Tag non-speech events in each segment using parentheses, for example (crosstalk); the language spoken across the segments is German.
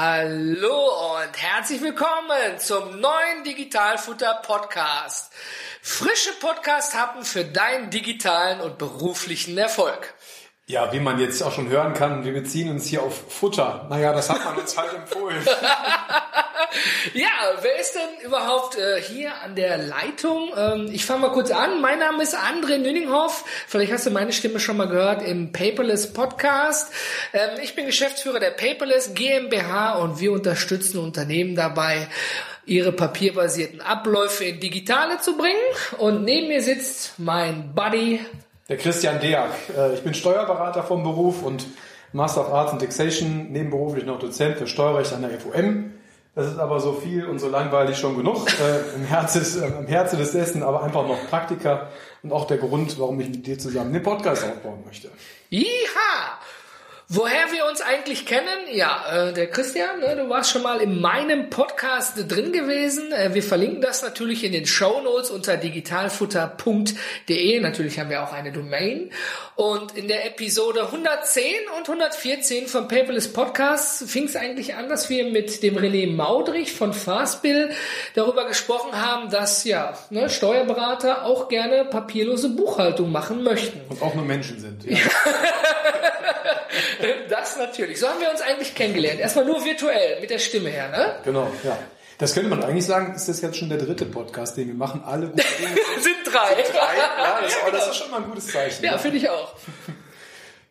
Hallo und herzlich willkommen zum neuen Digitalfutter Podcast. Frische Podcast haben für deinen digitalen und beruflichen Erfolg. Ja, wie man jetzt auch schon hören kann, wir beziehen uns hier auf Futter. Naja, das hat man uns halt (laughs) empfohlen. Ja, wer ist denn überhaupt äh, hier an der Leitung? Ähm, ich fange mal kurz an. Mein Name ist André Nüninghoff. Vielleicht hast du meine Stimme schon mal gehört im Paperless Podcast. Ähm, ich bin Geschäftsführer der Paperless GmbH und wir unterstützen Unternehmen dabei, ihre papierbasierten Abläufe in digitale zu bringen. Und neben mir sitzt mein Buddy der Christian Deak. Äh, ich bin Steuerberater vom Beruf und Master of Arts and Taxation, nebenberuflich noch Dozent für Steuerrecht an der FOM. Das ist aber so viel und so langweilig schon genug. Äh, Im Herzen äh, im Herzen des Dessen aber einfach noch Praktiker und auch der Grund, warum ich mit dir zusammen den Podcast aufbauen möchte. Iha! Woher wir uns eigentlich kennen? Ja, äh, der Christian, ne, du warst schon mal in meinem Podcast drin gewesen. Äh, wir verlinken das natürlich in den Show Notes unter digitalfutter.de. Natürlich haben wir auch eine Domain. Und in der Episode 110 und 114 vom Paperless Podcast fing es eigentlich an, dass wir mit dem René Maudrich von Fastbill darüber gesprochen haben, dass ja ne, Steuerberater auch gerne papierlose Buchhaltung machen möchten. Und auch nur Menschen sind. Ja. (laughs) (laughs) das natürlich. So haben wir uns eigentlich kennengelernt. Erstmal nur virtuell, mit der Stimme her, ne? Genau, ja. Das könnte man eigentlich sagen, ist das jetzt schon der dritte Podcast, den wir machen. Alle gute Dinge (laughs) sind, drei. Sind drei. Ja, (laughs) das, ja, genau. das ist schon mal ein gutes Zeichen. Ja, finde ich auch.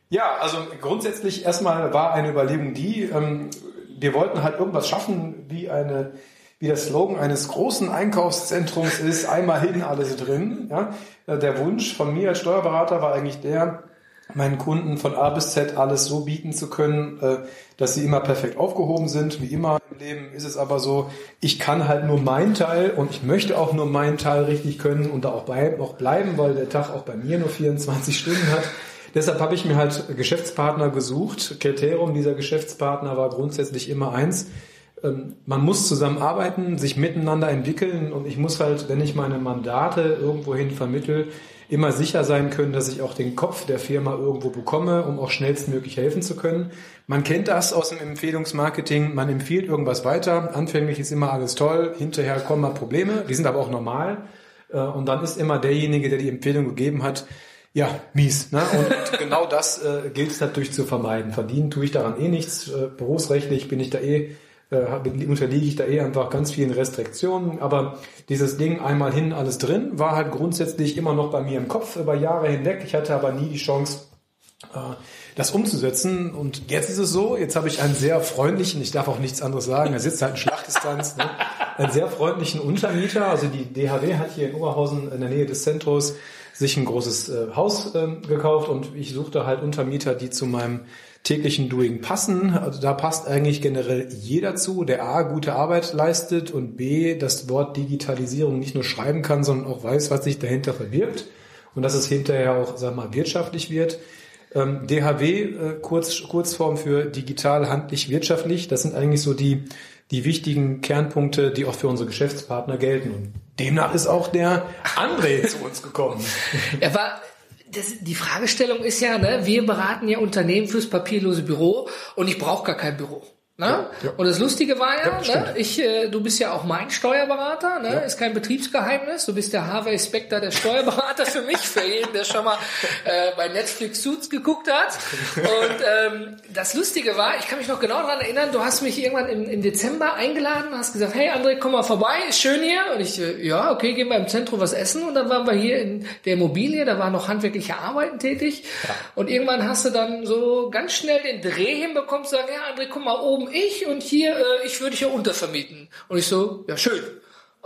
Ja, also grundsätzlich erstmal war eine Überlegung die, ähm, wir wollten halt irgendwas schaffen, wie eine wie der Slogan eines großen Einkaufszentrums ist, einmal hin, alles drin. Ja? Der Wunsch von mir als Steuerberater war eigentlich der, meinen Kunden von A bis Z alles so bieten zu können, äh, dass sie immer perfekt aufgehoben sind. Wie immer im Leben ist es aber so, ich kann halt nur meinen Teil und ich möchte auch nur meinen Teil richtig können und da auch, bei, auch bleiben, weil der Tag auch bei mir nur 24 Stunden hat. Deshalb habe ich mir halt Geschäftspartner gesucht. Kriterium dieser Geschäftspartner war grundsätzlich immer eins. Ähm, man muss zusammenarbeiten, sich miteinander entwickeln und ich muss halt, wenn ich meine Mandate irgendwohin vermittel, immer sicher sein können, dass ich auch den Kopf der Firma irgendwo bekomme, um auch schnellstmöglich helfen zu können. Man kennt das aus dem Empfehlungsmarketing. Man empfiehlt irgendwas weiter. Anfänglich ist immer alles toll. Hinterher kommen mal Probleme. Die sind aber auch normal. Äh, und dann ist immer derjenige, der die Empfehlung gegeben hat, ja, mies. Ne? Und (laughs) genau das äh, gilt es natürlich zu vermeiden. Verdienen tue ich daran eh nichts. Äh, berufsrechtlich bin ich da eh äh, unterliege ich da eh einfach ganz vielen Restriktionen. Aber dieses Ding einmal hin, alles drin, war halt grundsätzlich immer noch bei mir im Kopf über Jahre hinweg. Ich hatte aber nie die Chance, äh, das umzusetzen. Und jetzt ist es so, jetzt habe ich einen sehr freundlichen, ich darf auch nichts anderes sagen, er sitzt halt in Schlachtdistanz, ne? einen sehr freundlichen Untermieter. Also die DHW hat hier in Oberhausen in der Nähe des Zentros sich ein großes äh, Haus äh, gekauft und ich suchte halt Untermieter, die zu meinem täglichen Doing passen. Also da passt eigentlich generell jeder zu, der A, gute Arbeit leistet und B, das Wort Digitalisierung nicht nur schreiben kann, sondern auch weiß, was sich dahinter verbirgt und dass es hinterher auch, sag mal, wirtschaftlich wird. Ähm, DHW, äh, kurz, Kurzform für digital, handlich, wirtschaftlich, das sind eigentlich so die, die wichtigen Kernpunkte, die auch für unsere Geschäftspartner gelten. Und demnach ist auch der André zu uns gekommen. Er war das, die Fragestellung ist ja, ne, wir beraten ja Unternehmen fürs papierlose Büro und ich brauche gar kein Büro. Ne? Ja, ja. Und das Lustige war ja, ja ne, ich, äh, du bist ja auch mein Steuerberater, ne? ist kein Betriebsgeheimnis. Du bist der Harvey Specter der Steuerberater für mich, für jeden, der schon mal äh, bei Netflix Suits geguckt hat. Und ähm, das Lustige war, ich kann mich noch genau daran erinnern, du hast mich irgendwann im, im Dezember eingeladen, hast gesagt, hey André, komm mal vorbei, ist schön hier. Und ich, äh, ja, okay, gehen wir im Zentrum was essen. Und dann waren wir hier in der Immobilie, da waren noch handwerkliche Arbeiten tätig. Und irgendwann hast du dann so ganz schnell den Dreh hinbekommen, zu sagen, ja André, guck mal oben ich und hier, äh, ich würde dich ja untervermieten. Und ich so, ja schön,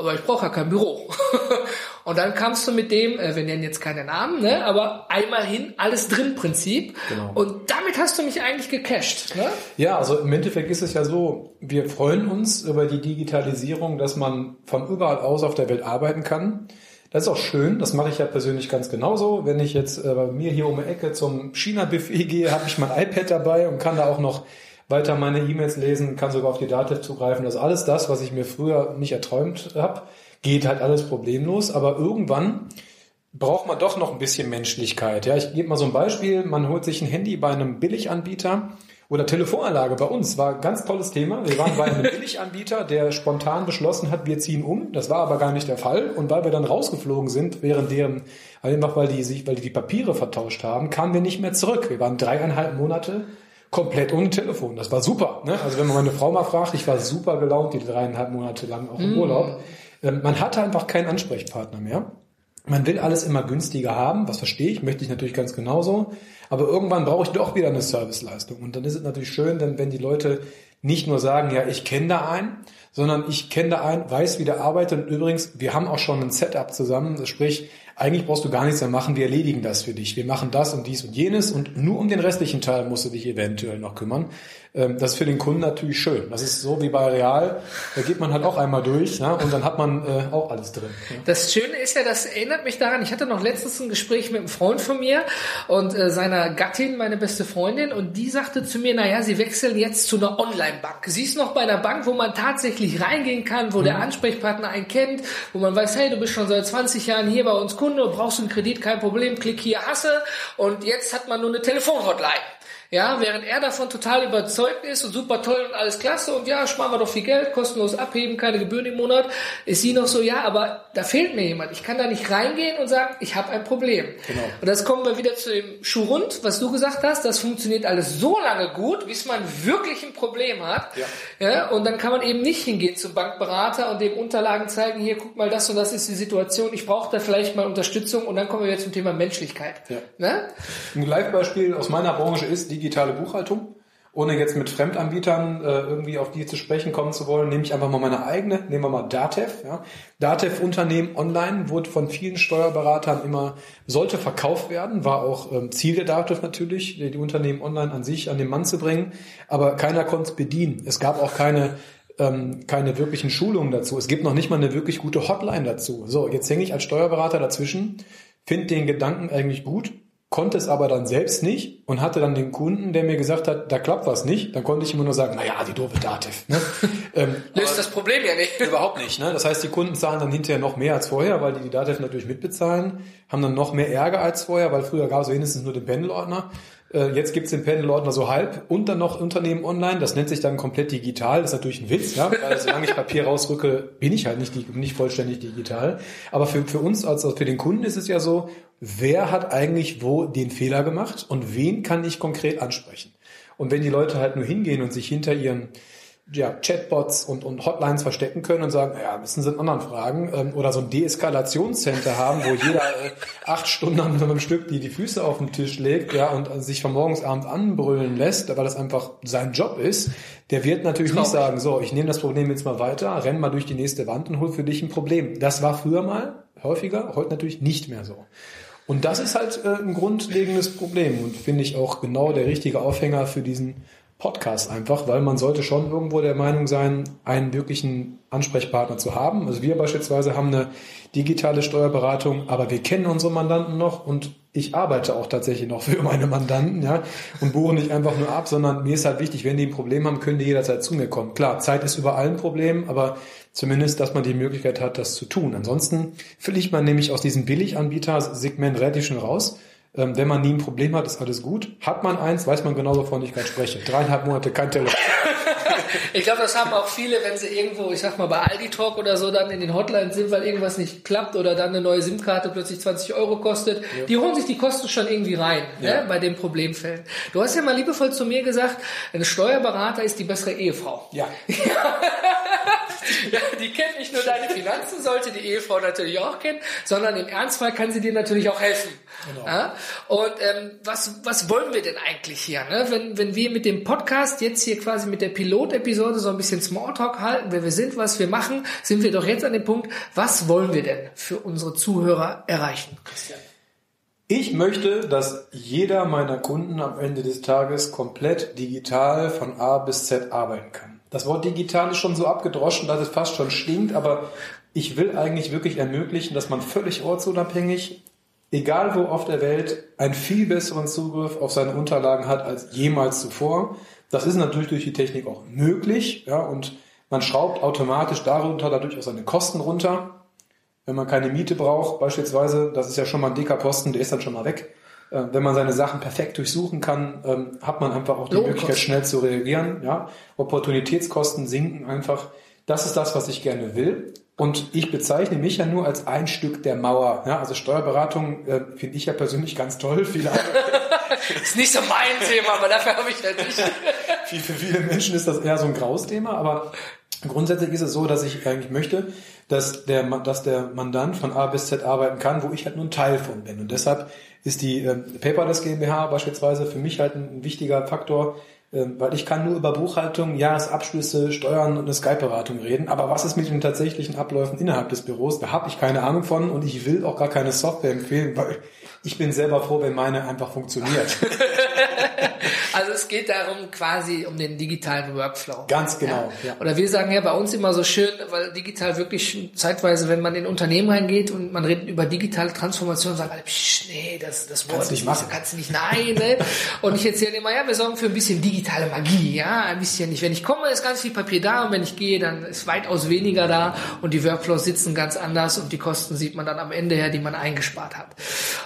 aber ich brauche ja kein Büro. (laughs) und dann kamst du mit dem, äh, wir nennen jetzt keine Namen, ne, aber einmal hin, alles drin Prinzip. Genau. Und damit hast du mich eigentlich gecasht. Ne? Ja, also im Endeffekt ist es ja so, wir freuen uns über die Digitalisierung, dass man von überall aus auf der Welt arbeiten kann. Das ist auch schön, das mache ich ja persönlich ganz genauso. Wenn ich jetzt äh, bei mir hier um die Ecke zum China-Buffet gehe, habe ich mein iPad dabei und kann da auch noch weiter meine E-Mails lesen, kann sogar auf die Daten zugreifen. Das ist alles das, was ich mir früher nicht erträumt habe. Geht halt alles problemlos, aber irgendwann braucht man doch noch ein bisschen Menschlichkeit. Ja, ich gebe mal so ein Beispiel. Man holt sich ein Handy bei einem Billiganbieter Oder Telefonanlage bei uns war ein ganz tolles Thema. Wir waren bei einem (laughs) Billiganbieter, der spontan beschlossen hat, wir ziehen um. Das war aber gar nicht der Fall. Und weil wir dann rausgeflogen sind, während deren, einfach weil die sich, weil die die Papiere vertauscht haben, kamen wir nicht mehr zurück. Wir waren dreieinhalb Monate komplett ohne Telefon. Das war super. Ne? Also wenn man meine Frau mal fragt, ich war super gelaunt die dreieinhalb Monate lang auch im mm. Urlaub. Ähm, man hatte einfach keinen Ansprechpartner mehr. Man will alles immer günstiger haben, was verstehe ich, möchte ich natürlich ganz genauso. Aber irgendwann brauche ich doch wieder eine Serviceleistung. Und dann ist es natürlich schön, denn wenn die Leute nicht nur sagen, ja, ich kenne da einen, sondern ich kenne da einen, weiß, wie der arbeitet. Und übrigens, wir haben auch schon ein Setup zusammen. Sprich, eigentlich brauchst du gar nichts mehr machen, wir erledigen das für dich. Wir machen das und dies und jenes und nur um den restlichen Teil musst du dich eventuell noch kümmern. Ähm, das ist für den Kunden natürlich schön. Das ist so wie bei Real, da geht man halt auch einmal durch ne? und dann hat man äh, auch alles drin. Ja. Das Schöne ist ja, das erinnert mich daran, ich hatte noch letztens ein Gespräch mit einem Freund von mir und äh, seiner Gattin, meine beste Freundin, und die sagte zu mir, naja, sie wechseln jetzt zu einer Online-Bank. Sie ist noch bei einer Bank, wo man tatsächlich reingehen kann, wo mhm. der Ansprechpartner einen kennt, wo man weiß, hey, du bist schon seit 20 Jahren hier bei uns Kunde und brauchst einen Kredit, kein Problem, klick hier, hasse. Und jetzt hat man nur eine Telefonhotline. Ja, während er davon total überzeugt ist und super toll und alles klasse und ja, sparen wir doch viel Geld, kostenlos abheben, keine Gebühren im Monat, ist sie noch so, ja, aber da fehlt mir jemand. Ich kann da nicht reingehen und sagen, ich habe ein Problem. Genau. Und das kommen wir wieder zu dem Schuhrund, was du gesagt hast, das funktioniert alles so lange gut, bis man wirklich ein Problem hat. Ja. ja. Und dann kann man eben nicht hingehen zum Bankberater und dem Unterlagen zeigen, hier, guck mal, das und das ist die Situation, ich brauche da vielleicht mal Unterstützung und dann kommen wir wieder zum Thema Menschlichkeit. Ja. Ne? Ein Live-Beispiel aus meiner Branche ist die digitale Buchhaltung. Ohne jetzt mit Fremdanbietern äh, irgendwie auf die zu sprechen kommen zu wollen, nehme ich einfach mal meine eigene. Nehmen wir mal Datev. Ja. Datev Unternehmen online wurde von vielen Steuerberatern immer, sollte verkauft werden, war auch ähm, Ziel der Datev natürlich, die, die Unternehmen online an sich an den Mann zu bringen. Aber keiner konnte es bedienen. Es gab auch keine ähm, keine wirklichen Schulungen dazu. Es gibt noch nicht mal eine wirklich gute Hotline dazu. So, jetzt hänge ich als Steuerberater dazwischen, finde den Gedanken eigentlich gut, konnte es aber dann selbst nicht und hatte dann den Kunden, der mir gesagt hat, da klappt was nicht, dann konnte ich immer nur sagen, naja, die doofe Dativ. Ne? (laughs) ähm, Löst das Problem ja nicht. Überhaupt nicht. Ne? Das heißt, die Kunden zahlen dann hinterher noch mehr als vorher, weil die die Dativ natürlich mitbezahlen, haben dann noch mehr Ärger als vorher, weil früher gab es wenigstens nur den Pendelordner. Äh, jetzt gibt's den Pendelordner so halb und dann noch Unternehmen online. Das nennt sich dann komplett digital. Das ist natürlich ein Witz, ja? weil solange ich Papier rausrücke, bin ich halt nicht, nicht vollständig digital. Aber für, für uns, also für den Kunden ist es ja so, wer hat eigentlich wo den Fehler gemacht und wen kann ich konkret ansprechen? Und wenn die Leute halt nur hingehen und sich hinter ihren ja, Chatbots und, und Hotlines verstecken können und sagen, ja, müssen sie in anderen Fragen ähm, oder so ein Deeskalationscenter haben, wo jeder äh, (laughs) acht Stunden einem Stück die die Füße auf den Tisch legt, ja, und sich von morgens abends anbrüllen lässt, weil das einfach sein Job ist, der wird natürlich nicht sagen, so, ich nehme das Problem jetzt mal weiter, renn mal durch die nächste Wand und hol für dich ein Problem. Das war früher mal häufiger, heute natürlich nicht mehr so. Und das ist halt äh, ein grundlegendes Problem und finde ich auch genau der richtige Aufhänger für diesen Podcast einfach, weil man sollte schon irgendwo der Meinung sein, einen wirklichen Ansprechpartner zu haben. Also wir beispielsweise haben eine digitale Steuerberatung, aber wir kennen unsere Mandanten noch und ich arbeite auch tatsächlich noch für meine Mandanten, ja, und buche nicht einfach nur ab, sondern mir ist halt wichtig, wenn die ein Problem haben, können die jederzeit zu mir kommen. Klar, Zeit ist über allen Problem, aber zumindest, dass man die Möglichkeit hat, das zu tun. Ansonsten fliegt man nämlich aus diesem Billiganbieter-Segment relativ schnell raus. Ähm, wenn man nie ein Problem hat, ist alles gut. Hat man eins, weiß man genau, wovon ich gerade spreche. Dreieinhalb Monate kein Telefon. Ich glaube, das haben auch viele, wenn sie irgendwo, ich sag mal, bei Aldi Talk oder so dann in den Hotlines sind, weil irgendwas nicht klappt oder dann eine neue SIM-Karte plötzlich 20 Euro kostet. Ja. Die holen sich die Kosten schon irgendwie rein, ja. ne, bei den Problemfällen. Du hast ja mal liebevoll zu mir gesagt, ein Steuerberater ist die bessere Ehefrau. Ja. (laughs) ja, die kennt nicht nur deine Finanzen, sollte die Ehefrau natürlich auch kennen, sondern im Ernstfall kann sie dir natürlich auch helfen. Genau. Ja? Und ähm, was, was wollen wir denn eigentlich hier? Ne? Wenn, wenn wir mit dem Podcast jetzt hier quasi mit der Pilotepisode so ein bisschen Smalltalk halten, wer wir sind, was wir machen, sind wir doch jetzt an dem Punkt, was wollen wir denn für unsere Zuhörer erreichen, Christian? Ich möchte, dass jeder meiner Kunden am Ende des Tages komplett digital von A bis Z arbeiten kann. Das Wort digital ist schon so abgedroschen, dass es fast schon stinkt, aber ich will eigentlich wirklich ermöglichen, dass man völlig ortsunabhängig, egal wo auf der Welt, einen viel besseren Zugriff auf seine Unterlagen hat als jemals zuvor. Das ist natürlich durch die Technik auch möglich, ja, und man schraubt automatisch darunter dadurch auch seine Kosten runter. Wenn man keine Miete braucht, beispielsweise, das ist ja schon mal ein dicker Posten, der ist dann schon mal weg. Äh, wenn man seine Sachen perfekt durchsuchen kann, ähm, hat man einfach auch die Möglichkeit, schnell zu reagieren. Ja? Opportunitätskosten sinken einfach. Das ist das, was ich gerne will. Und ich bezeichne mich ja nur als ein Stück der Mauer. Ja? Also Steuerberatung äh, finde ich ja persönlich ganz toll. (laughs) Viele (laughs) ist nicht so mein Thema, aber dafür habe ich natürlich. (laughs) Für viele Menschen ist das eher so ein graues Thema, aber grundsätzlich ist es so, dass ich eigentlich möchte, dass der, dass der Mandant von A bis Z arbeiten kann, wo ich halt nur ein Teil von bin. Und deshalb ist die äh, Paperless GmbH beispielsweise für mich halt ein, ein wichtiger Faktor, äh, weil ich kann nur über Buchhaltung, Jahresabschlüsse, Steuern und eine Skype-Beratung reden. Aber was ist mit den tatsächlichen Abläufen innerhalb des Büros? Da habe ich keine Ahnung von und ich will auch gar keine Software empfehlen, weil ich bin selber froh, wenn meine einfach funktioniert. (laughs) Also es geht darum quasi um den digitalen Workflow. Ganz genau. Ja. Ja. Oder wir sagen ja bei uns immer so schön, weil digital wirklich zeitweise, wenn man in Unternehmen reingeht und man redet über digitale Transformation, sagen alle, psch, nee, das, das Wort kannst, nicht machen. kannst du nicht, nein. Ne? und ich erzähle immer, ja, wir sorgen für ein bisschen digitale Magie, ja, ein bisschen nicht. Wenn ich komme, ist ganz viel Papier da und wenn ich gehe, dann ist weitaus weniger da und die Workflows sitzen ganz anders und die Kosten sieht man dann am Ende her, die man eingespart hat.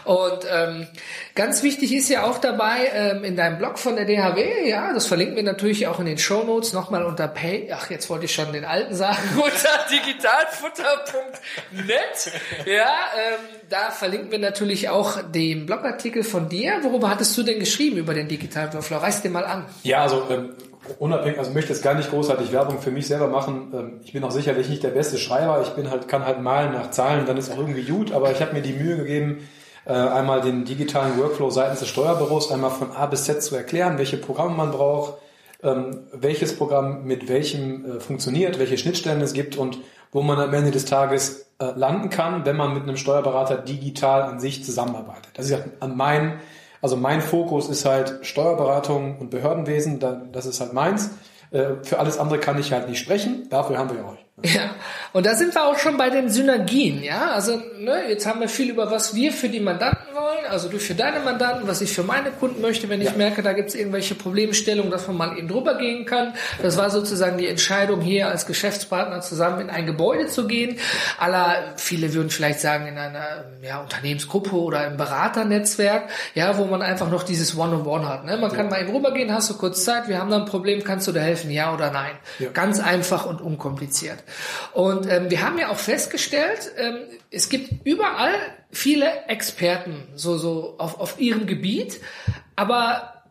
Und ähm, ganz wichtig ist ja auch dabei ähm, in deinem Blog von der DHW, ja, das verlinken wir natürlich auch in den Show Notes nochmal unter Pay, ach, jetzt wollte ich schon den alten sagen, (laughs) unter digitalfutter.net, ja, ähm, da verlinken wir natürlich auch den Blogartikel von dir. Worüber hattest du denn geschrieben über den digitalen Workflow? Reiß dir mal an. Ja, also ähm, unabhängig, also möchte jetzt gar nicht großartig Werbung für mich selber machen. Ähm, ich bin auch sicherlich nicht der beste Schreiber. Ich bin halt, kann halt malen nach Zahlen, dann ist auch irgendwie gut, aber ich habe mir die Mühe gegeben, äh, einmal den digitalen Workflow seitens des Steuerbüros einmal von A bis Z zu erklären, welche Programme man braucht, ähm, welches Programm mit welchem äh, funktioniert, welche Schnittstellen es gibt und wo man am Ende des Tages äh, landen kann, wenn man mit einem Steuerberater digital an sich zusammenarbeitet. Das ist ja mein, also mein Fokus ist halt Steuerberatung und Behördenwesen, das ist halt meins. Für alles andere kann ich halt nicht sprechen, dafür haben wir euch. Ja, und da sind wir auch schon bei den Synergien, ja. Also ne, jetzt haben wir viel über was wir für die Mandanten wollen, also du für deine Mandanten, was ich für meine Kunden möchte, wenn ich ja. merke, da gibt es irgendwelche Problemstellungen, dass man mal eben drüber gehen kann. Das war sozusagen die Entscheidung, hier als Geschäftspartner zusammen in ein Gebäude zu gehen. Aller, viele würden vielleicht sagen, in einer ja, Unternehmensgruppe oder im Beraternetzwerk, ja, wo man einfach noch dieses One-on-One -on -One hat. Ne? Man ja. kann mal eben rübergehen, hast du kurz Zeit, wir haben da ein Problem, kannst du da helfen, ja oder nein? Ja. Ganz einfach und unkompliziert. Und ähm, wir haben ja auch festgestellt, ähm, es gibt überall viele Experten so, so auf, auf ihrem Gebiet, aber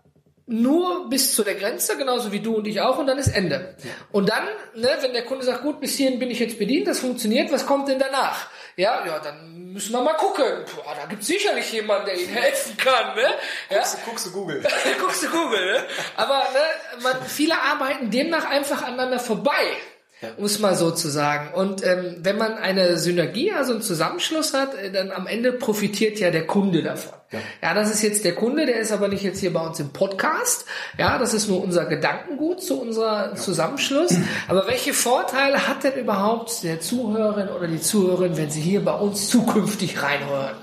nur bis zu der Grenze, genauso wie du und ich auch, und dann ist Ende. Und dann, ne, wenn der Kunde sagt, gut, bis hierhin bin ich jetzt bedient, das funktioniert, was kommt denn danach? Ja, ja, dann müssen wir mal gucken. Boah, da gibt sicherlich jemanden, der Ihnen helfen kann. Ne? Ja? Guckst, du, guckst du Google. (laughs) guckst du Google. Ne? Aber ne, man, viele arbeiten demnach einfach aneinander vorbei ja. um es mal so zu sagen. Und ähm, wenn man eine Synergie, also einen Zusammenschluss hat, äh, dann am Ende profitiert ja der Kunde davon. Ja. ja, das ist jetzt der Kunde, der ist aber nicht jetzt hier bei uns im Podcast. Ja, das ist nur unser Gedankengut zu unserer ja. Zusammenschluss. Aber welche Vorteile hat denn überhaupt der Zuhörerin oder die Zuhörerin, wenn sie hier bei uns zukünftig reinhören?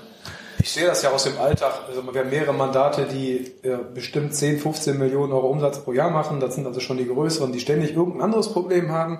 Ich sehe das ja aus dem Alltag. Also wir haben mehrere Mandate, die äh, bestimmt 10, 15 Millionen Euro Umsatz pro Jahr machen. Das sind also schon die größeren, die ständig irgendein anderes Problem haben.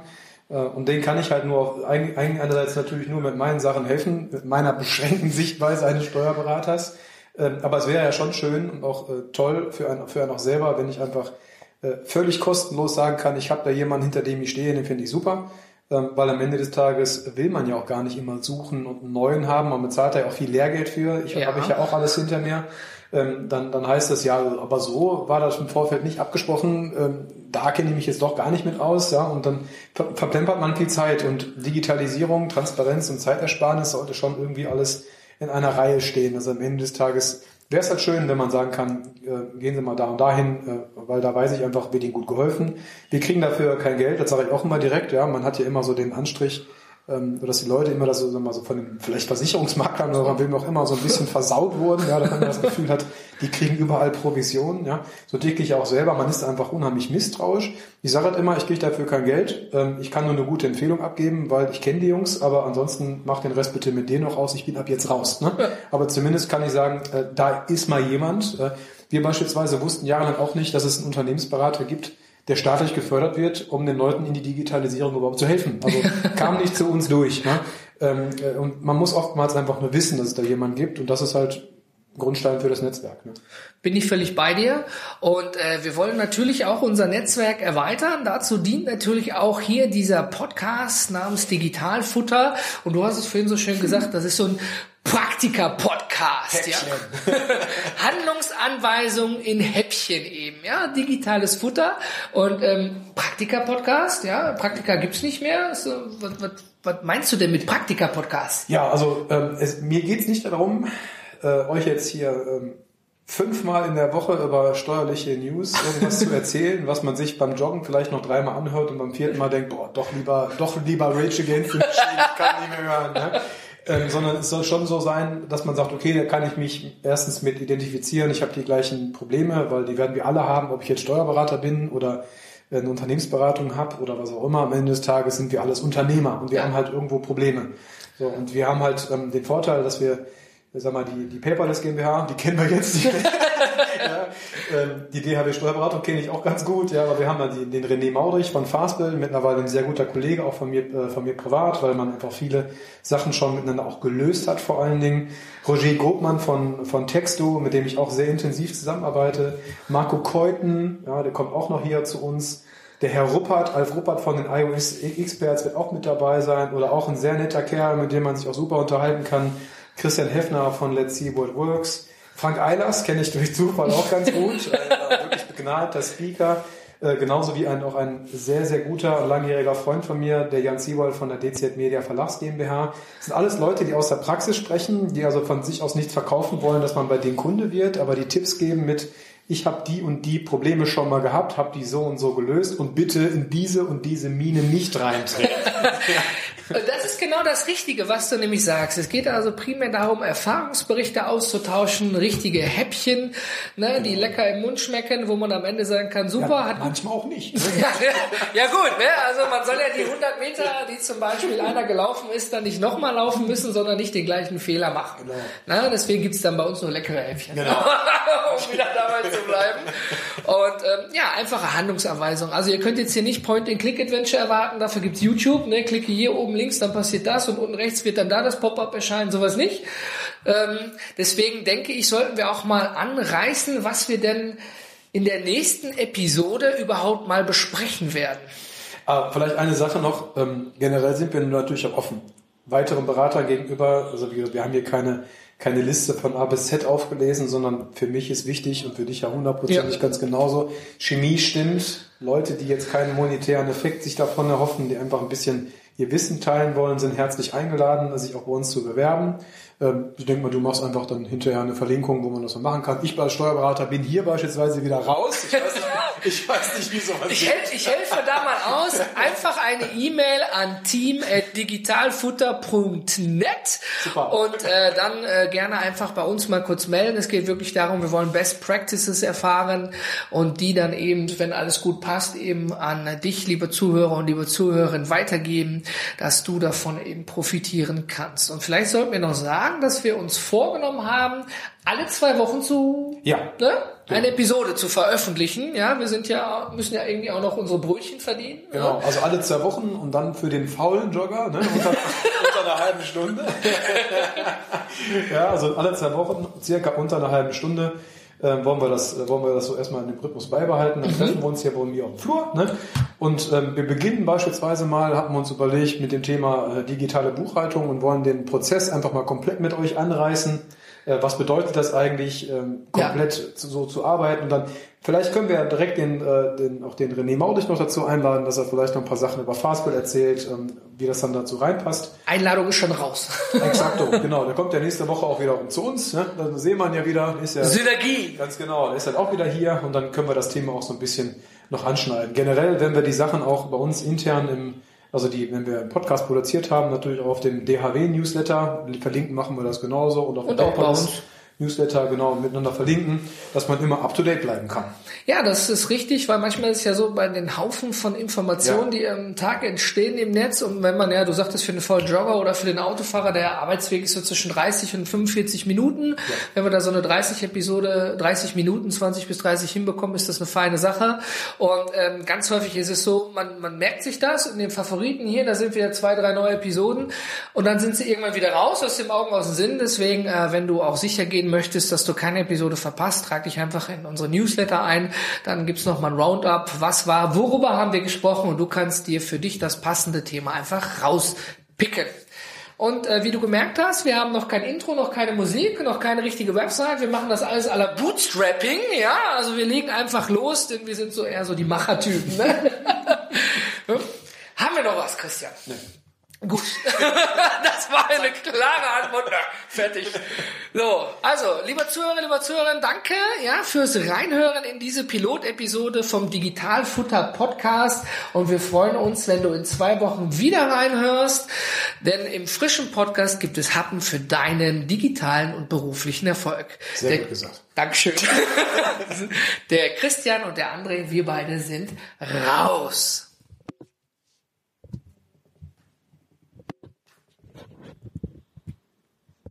Äh, und den kann ich halt nur einerseits natürlich nur mit meinen Sachen helfen, mit meiner beschränkten (laughs) Sichtweise eines Steuerberaters. Ähm, aber es wäre ja schon schön und auch äh, toll für einen, für einen auch selber, wenn ich einfach äh, völlig kostenlos sagen kann, ich habe da jemanden, hinter dem ich stehe, den finde ich super. Ähm, weil am Ende des Tages will man ja auch gar nicht immer suchen und einen neuen haben. Man bezahlt ja auch viel Lehrgeld für. Ich ja. habe ich ja auch alles hinter mir. Ähm, dann, dann heißt das ja, aber so war das im Vorfeld nicht abgesprochen. Ähm, da kenne ich mich jetzt doch gar nicht mit aus, ja. Und dann ver verplempert man viel Zeit und Digitalisierung, Transparenz und Zeitersparnis sollte schon irgendwie alles in einer Reihe stehen. Also am Ende des Tages wäre es halt schön, wenn man sagen kann, äh, gehen Sie mal da und dahin, äh, weil da weiß ich einfach, wird Ihnen gut geholfen. Wir kriegen dafür kein Geld, das sage ich auch immer direkt, ja. Man hat ja immer so den Anstrich, ähm, dass die Leute immer das so, mal so von den vielleicht Versicherungsmaklern oder wem auch immer so ein bisschen versaut wurden, ja, dass man das Gefühl hat, die kriegen überall Provisionen, ja. So denke ich auch selber, man ist einfach unheimlich misstrauisch. Ich sage halt immer, ich kriege dafür kein Geld, ähm, ich kann nur eine gute Empfehlung abgeben, weil ich kenne die Jungs, aber ansonsten mach den Rest bitte mit denen noch aus, ich bin ab jetzt raus. Ne? Aber zumindest kann ich sagen, äh, da ist mal jemand. Äh, wir beispielsweise wussten jahrelang auch nicht, dass es einen Unternehmensberater gibt, der staatlich gefördert wird, um den Leuten in die Digitalisierung überhaupt zu helfen. Also (laughs) kam nicht zu uns durch. Ne? Ähm, äh, und man muss oftmals einfach nur wissen, dass es da jemanden gibt. Und das ist halt Grundstein für das Netzwerk. Ne? Bin ich völlig bei dir. Und äh, wir wollen natürlich auch unser Netzwerk erweitern. Dazu dient natürlich auch hier dieser Podcast namens Digitalfutter. Und du hast es vorhin so schön gesagt, das ist so ein Praktika-Podcast, ja. (laughs) Handlungsanweisungen in Häppchen eben, ja. Digitales Futter und ähm, Praktika-Podcast, ja. Praktika gibt's nicht mehr. So, was, was, was meinst du denn mit Praktika-Podcast? Ja, also ähm, es, mir geht's nicht darum, äh, euch jetzt hier ähm, fünfmal in der Woche über steuerliche News irgendwas zu erzählen, was man sich beim Joggen vielleicht noch dreimal anhört und beim vierten Mal denkt, boah, doch lieber, doch lieber Rage Against the Machine, ich kann nicht mehr hören. Ne? Ähm, sondern es soll schon so sein, dass man sagt, okay, da kann ich mich erstens mit identifizieren, ich habe die gleichen Probleme, weil die werden wir alle haben, ob ich jetzt Steuerberater bin oder eine Unternehmensberatung habe oder was auch immer. Am Ende des Tages sind wir alles Unternehmer und wir ja. haben halt irgendwo Probleme. So, und wir haben halt ähm, den Vorteil, dass wir sag mal, die, die Paperless GmbH, die kennen wir jetzt mehr. (laughs) ja, ähm, die DHB Steuerberatung kenne ich auch ganz gut, ja, aber wir haben dann die, den René Maudrich von Fastbill, mittlerweile ein sehr guter Kollege, auch von mir, äh, von mir privat, weil man einfach viele Sachen schon miteinander auch gelöst hat, vor allen Dingen. Roger Grobmann von, von Texto, mit dem ich auch sehr intensiv zusammenarbeite. Marco Keuten, ja, der kommt auch noch hier zu uns. Der Herr Ruppert, Alf Ruppert von den iOS Experts wird auch mit dabei sein oder auch ein sehr netter Kerl, mit dem man sich auch super unterhalten kann. Christian Heffner von Let's See What Works. Frank Eilers kenne ich durch Zufall auch ganz gut. (laughs) Ein wirklich begnadeter Speaker. Äh, genauso wie ein, auch ein sehr, sehr guter langjähriger Freund von mir, der Jan Siebold von der DZ Media Verlags GmbH. Das sind alles Leute, die aus der Praxis sprechen, die also von sich aus nichts verkaufen wollen, dass man bei denen Kunde wird, aber die Tipps geben mit, ich habe die und die Probleme schon mal gehabt, habe die so und so gelöst und bitte in diese und diese Mine nicht reintreten. (laughs) Das ist genau das Richtige, was du nämlich sagst. Es geht also primär darum, Erfahrungsberichte auszutauschen, richtige Häppchen, ne, die lecker im Mund schmecken, wo man am Ende sagen kann, super. Ja, hat manchmal auch nicht. (laughs) Ne? ja gut, ne? also man soll ja die 100 Meter, die zum Beispiel einer gelaufen ist, dann nicht nochmal laufen müssen, sondern nicht den gleichen Fehler machen. Genau. Na, deswegen gibt's dann bei uns nur leckere Häppchen. Genau. (laughs) um wieder dabei zu bleiben. Und ähm, ja, einfache Handlungsanweisung. Also ihr könnt jetzt hier nicht Point-and-Click-Adventure erwarten, dafür gibt's YouTube, ne? klicke hier oben links, dann passiert das und unten rechts wird dann da das Pop-up erscheinen, sowas nicht. Ähm, deswegen denke ich, sollten wir auch mal anreißen, was wir denn in der nächsten Episode überhaupt mal besprechen werden. Ah, vielleicht eine Sache noch. Ähm, generell sind wir natürlich auch offen. Weiteren Beratern gegenüber, also gesagt, wir haben hier keine, keine Liste von A bis Z aufgelesen, sondern für mich ist wichtig und für dich ja hundertprozentig ja. ganz genauso. Chemie stimmt. Leute, die jetzt keinen monetären Effekt sich davon erhoffen, die einfach ein bisschen ihr Wissen teilen wollen, sind herzlich eingeladen, sich auch bei uns zu bewerben. Ähm, ich denke mal, du machst einfach dann hinterher eine Verlinkung, wo man das so machen kann. Ich als Steuerberater bin hier beispielsweise wieder raus. Ich weiß (laughs) ich weiß nicht wie sowas ich, helf, ich helfe da mal aus. Einfach eine E-Mail an team.digitalfutter.net und äh, dann äh, gerne einfach bei uns mal kurz melden. Es geht wirklich darum, wir wollen Best Practices erfahren und die dann eben, wenn alles gut passt, eben an dich, liebe Zuhörer und liebe Zuhörerinnen, weitergeben, dass du davon eben profitieren kannst. Und vielleicht sollten wir noch sagen, dass wir uns vorgenommen haben, alle zwei Wochen zu ja. ne, eine Episode zu veröffentlichen. Ja, wir sind ja müssen ja irgendwie auch noch unsere Brötchen verdienen. Genau, ja. also alle zwei Wochen und dann für den faulen Jogger ne, unter, (laughs) unter einer halben Stunde. (laughs) ja, also alle zwei Wochen circa unter einer halben Stunde. Äh, wollen wir das, äh, wollen wir das so erstmal in dem Rhythmus beibehalten. Dann mhm. treffen wir uns hier bei mir auf dem Flur. Ne? Und ähm, wir beginnen beispielsweise mal, haben wir uns überlegt, mit dem Thema äh, digitale Buchhaltung und wollen den Prozess einfach mal komplett mit euch anreißen. Äh, was bedeutet das eigentlich, ähm, komplett ja. so zu arbeiten. Und dann vielleicht können wir ja direkt den, äh, den, auch den René Maudich noch dazu einladen, dass er vielleicht noch ein paar Sachen über Fastbill erzählt, ähm, wie das dann dazu reinpasst. Einladung ist schon raus. (laughs) Exakto, genau. Der kommt ja nächste Woche auch wieder zu uns. Ne? Dann sehen wir ihn ja wieder. Ist ja, Synergie. Ganz genau. Er ist dann auch wieder hier und dann können wir das Thema auch so ein bisschen noch anschneiden. Generell, wenn wir die Sachen auch bei uns intern im also die, wenn wir einen Podcast produziert haben, natürlich auch auf dem DHW-Newsletter. Verlinken machen wir das genauso und auf und dem Newsletter genau miteinander verlinken, dass man immer up to date bleiben kann. Ja, das ist richtig, weil manchmal ist es ja so bei den Haufen von Informationen, ja. die am Tag entstehen im Netz und wenn man ja, du sagtest für den vollen Jogger oder für den Autofahrer, der Arbeitsweg ist so zwischen 30 und 45 Minuten. Ja. Wenn wir da so eine 30 Episode, 30 Minuten, 20 bis 30 hinbekommen, ist das eine feine Sache. Und ähm, ganz häufig ist es so, man, man merkt sich das in den Favoriten hier, da sind wieder zwei, drei neue Episoden und dann sind sie irgendwann wieder raus aus dem Augen, aus dem Sinn. Deswegen, äh, wenn du auch sicher gehst, gehen möchtest, dass du keine Episode verpasst, trag dich einfach in unsere Newsletter ein. Dann gibt's noch mal ein Roundup. Was war, worüber haben wir gesprochen? Und du kannst dir für dich das passende Thema einfach rauspicken. Und äh, wie du gemerkt hast, wir haben noch kein Intro, noch keine Musik, noch keine richtige Website. Wir machen das alles aller Bootstrapping, ja. Also wir legen einfach los, denn wir sind so eher so die Machertypen. Ne? (laughs) haben wir noch was, Christian? Nee. Gut, (laughs) das war eine klare Antwort. Na, fertig. So, also, lieber Zuhörer, lieber Zuhörer, danke ja fürs Reinhören in diese Pilotepisode vom Digitalfutter Podcast und wir freuen uns, wenn du in zwei Wochen wieder reinhörst, denn im frischen Podcast gibt es Happen für deinen digitalen und beruflichen Erfolg. Sehr der, gut gesagt. Dankeschön. (laughs) der Christian und der André, wir beide sind raus.